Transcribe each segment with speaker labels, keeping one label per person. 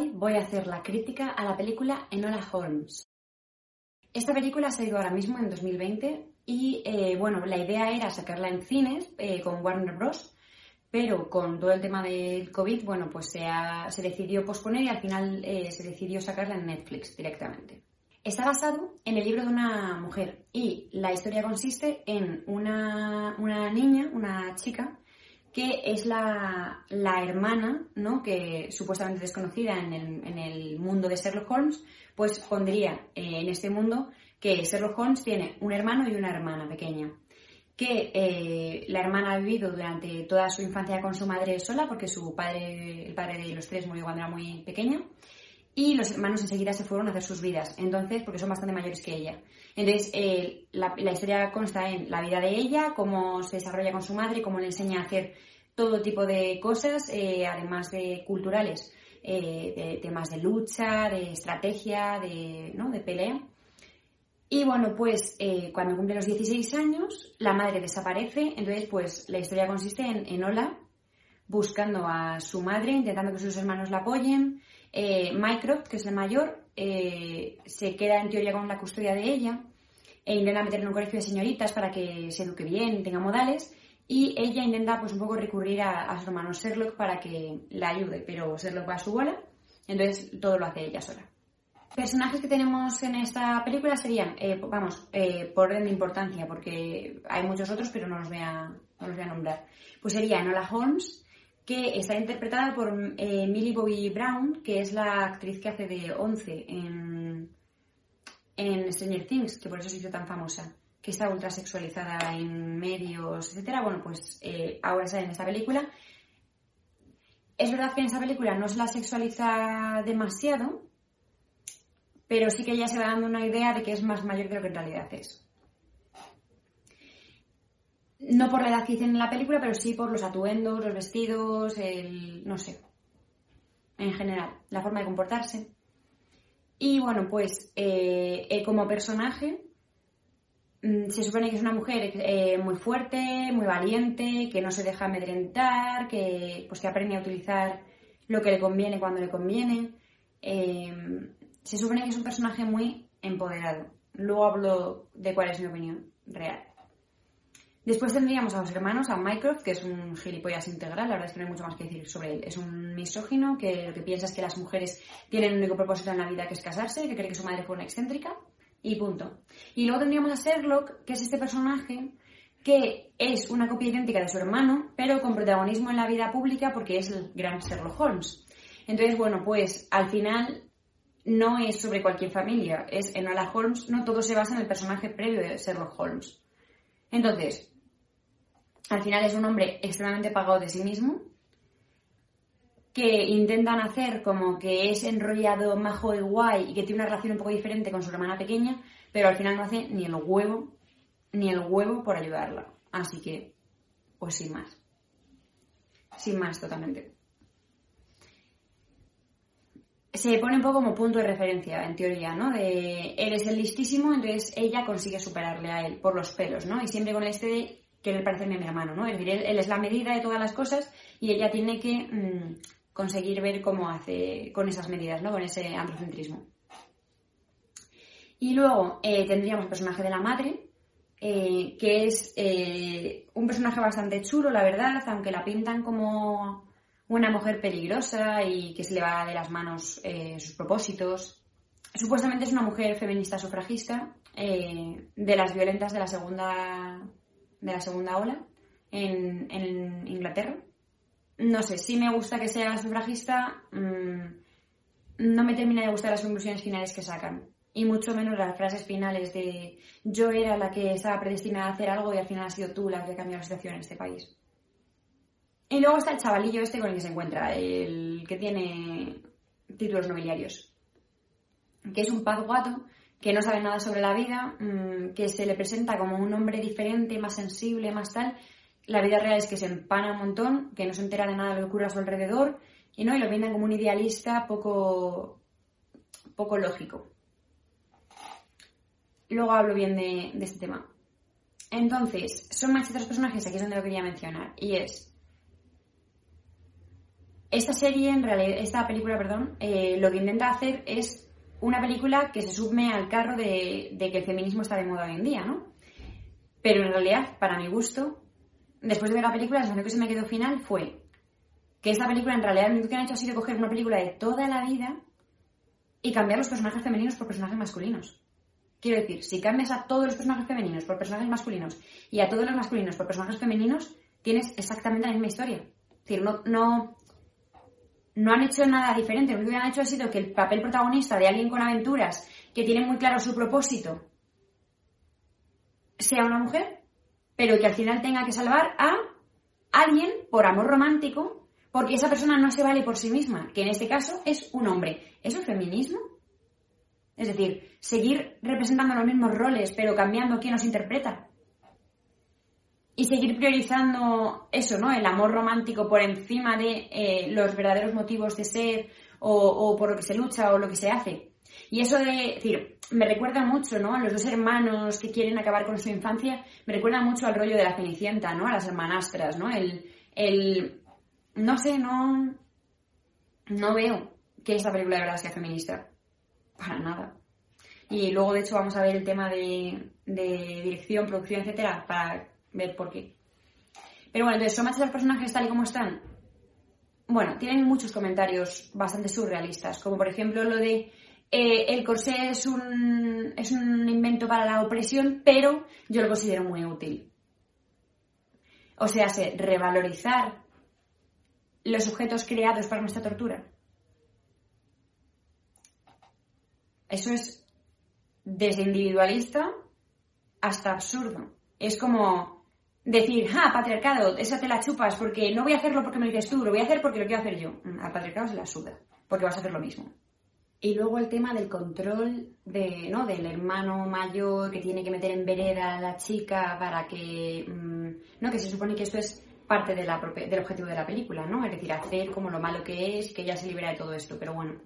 Speaker 1: Hoy voy a hacer la crítica a la película Enola Holmes. Esta película ha salido ahora mismo en 2020 y eh, bueno, la idea era sacarla en cines eh, con Warner Bros. Pero con todo el tema del COVID, bueno, pues se, ha- se decidió posponer y al final eh, se decidió sacarla en Netflix directamente. Está basado en el libro de una mujer y la historia consiste en una, una niña, una chica, que es la, la hermana, ¿no? que supuestamente desconocida en el, en el mundo de Sherlock Holmes, pues pondría eh, en este mundo que Sherlock Holmes tiene un hermano y una hermana pequeña, que eh, la hermana ha vivido durante toda su infancia con su madre sola, porque su padre, el padre de los tres murió cuando era muy pequeña, y los hermanos enseguida se fueron a hacer sus vidas, entonces, porque son bastante mayores que ella. Entonces, eh, la, historia consta en la vida de ella, cómo se desarrolla con su madre, cómo le enseña a hacer todo tipo de cosas, eh, además de culturales, eh, de temas de lucha, de estrategia, de, ¿no? de pelea. Y bueno, pues cuando cumple los 16 años, la madre desaparece, entonces pues la historia consiste en, en Ola buscando a su madre, intentando que sus hermanos la apoyen. Eh, Mycroft, que es el mayor, eh, se queda en teoría con la custodia de ella e intenta meterla en un colegio de señoritas para que se eduque bien tenga modales. Y ella intenta pues un poco recurrir a, a su hermano Sherlock para que la ayude, pero Sherlock va a su bola, entonces todo lo hace ella sola. Personajes que tenemos en esta película serían, eh, vamos, eh, por orden de importancia, porque hay muchos otros, pero no los voy a, no los voy a nombrar. Pues sería Enola Holmes, que está interpretada por eh, Millie Bobby Brown, que es la actriz que hace de Once en, en Stranger Things, que por eso se hizo tan famosa, que está ultra sexualizada en medios, etcétera. Bueno, pues eh, ahora está en esta película. Es verdad que en esta película no se la sexualiza demasiado, pero sí que ella se va dando una idea de que es más mayor de lo que en realidad es. No por la edad que dicen en la película, pero sí por los atuendos, los vestidos, el. no sé. En general, la forma de comportarse. Y bueno, pues eh, eh, como personaje, mm, se supone que es una mujer eh, muy fuerte, muy valiente, que no se deja amedrentar, que, pues, que aprende a utilizar lo que le conviene cuando le conviene. Eh, se supone que es un personaje muy empoderado. Luego hablo de cuál es mi opinión real. Después tendríamos a los hermanos, a Mycroft, que es un gilipollas integral, la verdad es que no hay mucho más que decir sobre él. Es un misógino que lo que piensa es que las mujeres tienen un único propósito en la vida que es casarse, que cree que su madre fue una excéntrica, y punto. Y luego tendríamos a Sherlock, que es este personaje que es una copia idéntica de su hermano, pero con protagonismo en la vida pública porque es el gran Sherlock Holmes. Entonces, bueno, pues al final no es sobre cualquier familia, es en Enola Holmes, no todo se basa en el personaje previo de Sherlock Holmes. Entonces, al final es un hombre extremadamente pagado de sí mismo, que intentan hacer como que es enrollado, majo y guay y que tiene una relación un poco diferente con su hermana pequeña, pero al final no hace ni el huevo, ni el huevo por ayudarla. Así que, pues sin más. Sin más, totalmente. Se pone un poco como punto de referencia, en teoría, ¿no? De él es el listísimo, entonces ella consigue superarle a él por los pelos, ¿no? Y siempre con este de querer parecerme a mi hermano, ¿no? Es decir, él, es la medida de todas las cosas y ella tiene que mm, conseguir ver cómo hace con esas medidas, ¿no? Con ese androcentrismo. Y luego eh, tendríamos el personaje de la madre, eh, que es eh, un personaje bastante chulo, la verdad, aunque la pintan como una mujer peligrosa y que se le va de las manos eh, sus propósitos. Supuestamente es una mujer feminista sufragista, eh, de las violentas de la segunda, de la segunda ola en, en Inglaterra. No sé, sí me gusta que sea sufragista, mmm, no me termina de gustar las conclusiones finales que sacan. Y mucho menos las frases finales de yo era la que estaba predestinada a hacer algo y al final has sido tú la que ha cambiado la situación en este país. Y luego está el chavalillo este con el que se encuentra, el que tiene títulos nobiliarios. Que es un paz guato, que no sabe nada sobre la vida, mm, que se le presenta como un hombre diferente, más sensible, más tal. La vida real es que se empana un montón, que no se entera de nada de lo que ocurre a su alrededor, y no, y lo pintan como un idealista poco, poco lógico. Luego hablo bien de, este tema. Entonces, son más otros personajes, aquí es donde lo quería mencionar, y es esta serie, en realidad, esta película, perdón, eh, lo que intenta hacer es una película que se sume al carro de, que el feminismo está de moda hoy en día, ¿no? Pero en realidad, para mi gusto, después de ver la película, lo que se me quedó final fue que esta película en realidad lo que han hecho ha sido coger una película de toda la vida y cambiar los personajes femeninos por personajes masculinos. Quiero decir, si cambias a todos los personajes femeninos por personajes masculinos y a todos los masculinos por personajes femeninos, tienes exactamente la misma historia. Es decir, no, no, no han hecho nada diferente. Lo único que han hecho ha sido que el papel protagonista de alguien con aventuras, que tiene muy claro su propósito, sea una mujer, pero que al final tenga que salvar a alguien por amor romántico, porque esa persona no se vale por sí misma, que en este caso es un hombre. ¿Eso es feminismo? Es decir, seguir representando los mismos roles, pero cambiando quién nos interpreta y seguir priorizando eso, ¿no? El amor romántico por encima de eh, los verdaderos motivos de ser o, por lo que se lucha o lo que se hace. Y eso de, decir, me recuerda mucho, ¿no? A los dos hermanos que quieren acabar con su infancia, me recuerda mucho al rollo de la Cenicienta, ¿no? A las hermanastras, ¿no? El, el, no sé, no, no veo que esta película de verdad sea feminista. Para nada. Y luego, de hecho, vamos a ver el tema de, de dirección, producción, etcétera, para ver por qué. Pero bueno, entonces, ¿son machos los personajes tal y como están? Bueno, tienen muchos comentarios bastante surrealistas, como por ejemplo lo de eh, el corsé es un, es un invento para la opresión, pero yo lo considero muy útil. O sea, se revalorizar los objetos creados para nuestra tortura. Eso es desde individualista hasta absurdo. Es como decir, ah, patriarcado, esa te la chupas porque no voy a hacerlo porque me dices tú, lo voy a hacer porque lo quiero hacer yo. Mm, al patriarcado se la suda, porque vas a hacer lo mismo. Y luego el tema del control de, ¿no? del hermano mayor que tiene que meter en vereda a la chica para que, mm, ¿no? que se supone que esto es parte de la, del objetivo de la película, ¿no? Es decir, hacer como lo malo que es, que ella se libera de todo esto, pero bueno.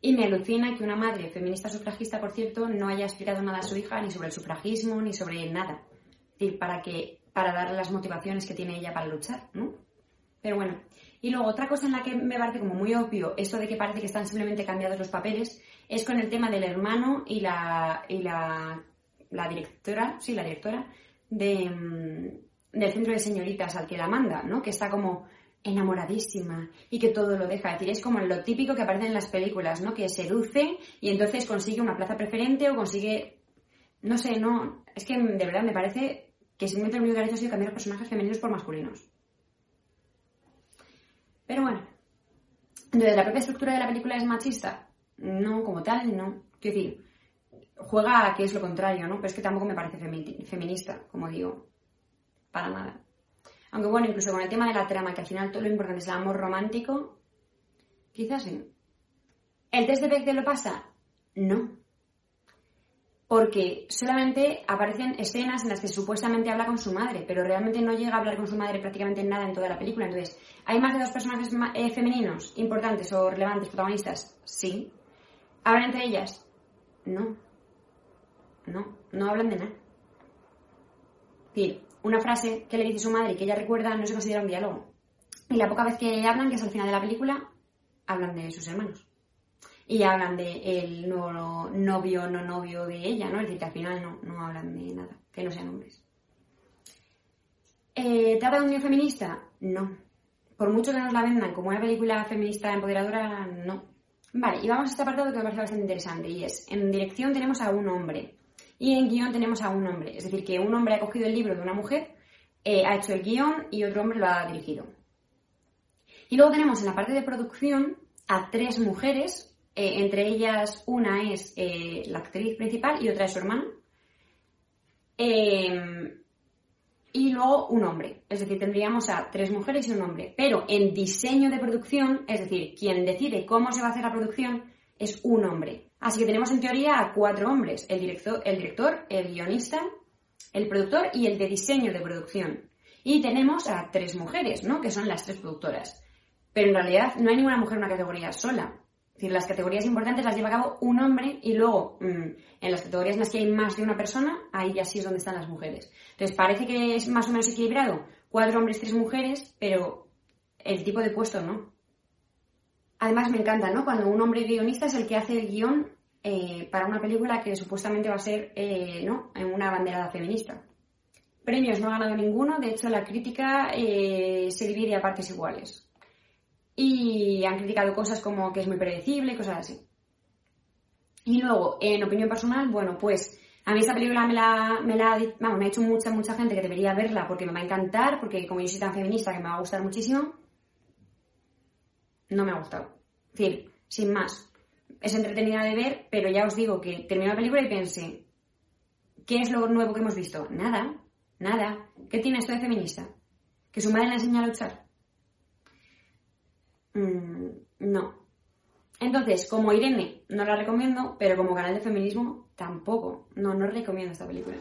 Speaker 1: Y me alucina que una madre feminista sufragista, por cierto, no haya explicado nada a su hija ni sobre el sufragismo ni sobre nada. Es decir, para que para darle las motivaciones que tiene ella para luchar, ¿no? Pero bueno, y luego otra cosa en la que me parece como muy obvio esto de que parece que están simplemente cambiados los papeles es con el tema del hermano y la, y la, directora, sí, la directora de, mm, del centro de señoritas al que la manda, ¿no? Que está como enamoradísima y que todo lo deja. Es decir, es como lo típico que aparece en las películas, ¿no? Que seduce y entonces consigue una plaza preferente o consigue, no sé, no, es que de verdad me parece que simplemente lo único que han hecho ha sido cambiar los personajes femeninos por masculinos. Pero bueno, entonces, ¿la propia estructura de la película es machista? No, como tal, no. Quiero decir, juega a que es lo contrario, ¿no? Pero es que tampoco me parece feminista, como digo. Para nada. Aunque bueno, incluso con el tema de la trama, que al final todo lo importante es el amor romántico, quizás sí. ¿El test de Bechdel lo pasa? No porque solamente aparecen escenas en las que supuestamente habla con su madre, pero realmente no llega a hablar con su madre prácticamente nada en toda la película. Entonces, ¿hay más de dos personajes eh, femeninos importantes o relevantes, protagonistas? Sí. ¿Hablan entre ellas? No. No, no hablan de nada. Decir, una frase que le dice su madre y que ella recuerda no se considera un diálogo. Y la poca vez que hablan, que es al final de la película, hablan de sus hermanos y hablan de el nuevo novio no novio de ella, ¿no? Es decir, que al final no, no hablan de nada, que no sean hombres. Eh, ¿Trata de un niño feminista? No. Por mucho que nos la vendan como una película feminista empoderadora, no. Vale, y vamos a este apartado que me parece bastante interesante, y es, en dirección tenemos a un hombre, y en guion tenemos a un hombre. Es decir, que un hombre ha cogido el libro de una mujer, eh, ha hecho el guion y otro hombre lo ha dirigido. Y luego tenemos en la parte de producción a tres mujeres Eh, entre ellas, una es eh, la actriz principal y otra es su hermana. Eh, y luego un hombre. Es decir, tendríamos a tres mujeres y un hombre. Pero en diseño de producción, es decir, quien decide cómo se va a hacer la producción es un hombre. Así que tenemos en teoría a cuatro hombres, el director, el, director, el guionista, el productor y el de diseño de producción. Y tenemos a tres mujeres, ¿no? Que son las tres productoras. Pero en realidad no hay ninguna mujer en una categoría sola. Decir, las categorías importantes las lleva a cabo un hombre y luego mm, en las categorías en las que hay más de una persona, ahí ya sí es donde están las mujeres. Entonces parece que es más o menos equilibrado, cuatro hombres, tres mujeres, pero el tipo de puesto no. Además me encanta, ¿no? Cuando un hombre guionista es el que hace el guion eh, para una película que supuestamente va a ser, eh, ¿no? Una banderada feminista. Premios no ha ganado ninguno, de hecho la crítica eh, se divide a partes iguales. Y han criticado cosas como que es muy predecible, cosas así. Y luego, en opinión personal, bueno, pues a mí esta película me la, me la me ha hecho mucha, mucha gente que debería verla porque me va a encantar, porque como yo soy tan feminista que me va a gustar muchísimo, no me ha gustado. Es decir, sin más. Es entretenida de ver, pero ya os digo que terminé la película y pensé, ¿qué es lo nuevo que hemos visto? Nada. Nada. ¿Qué tiene esto de feminista? ¿Que su madre le enseña a luchar? Mm, no. Entonces, como Irene, no la recomiendo, pero como canal de feminismo, tampoco. No, no recomiendo esta película.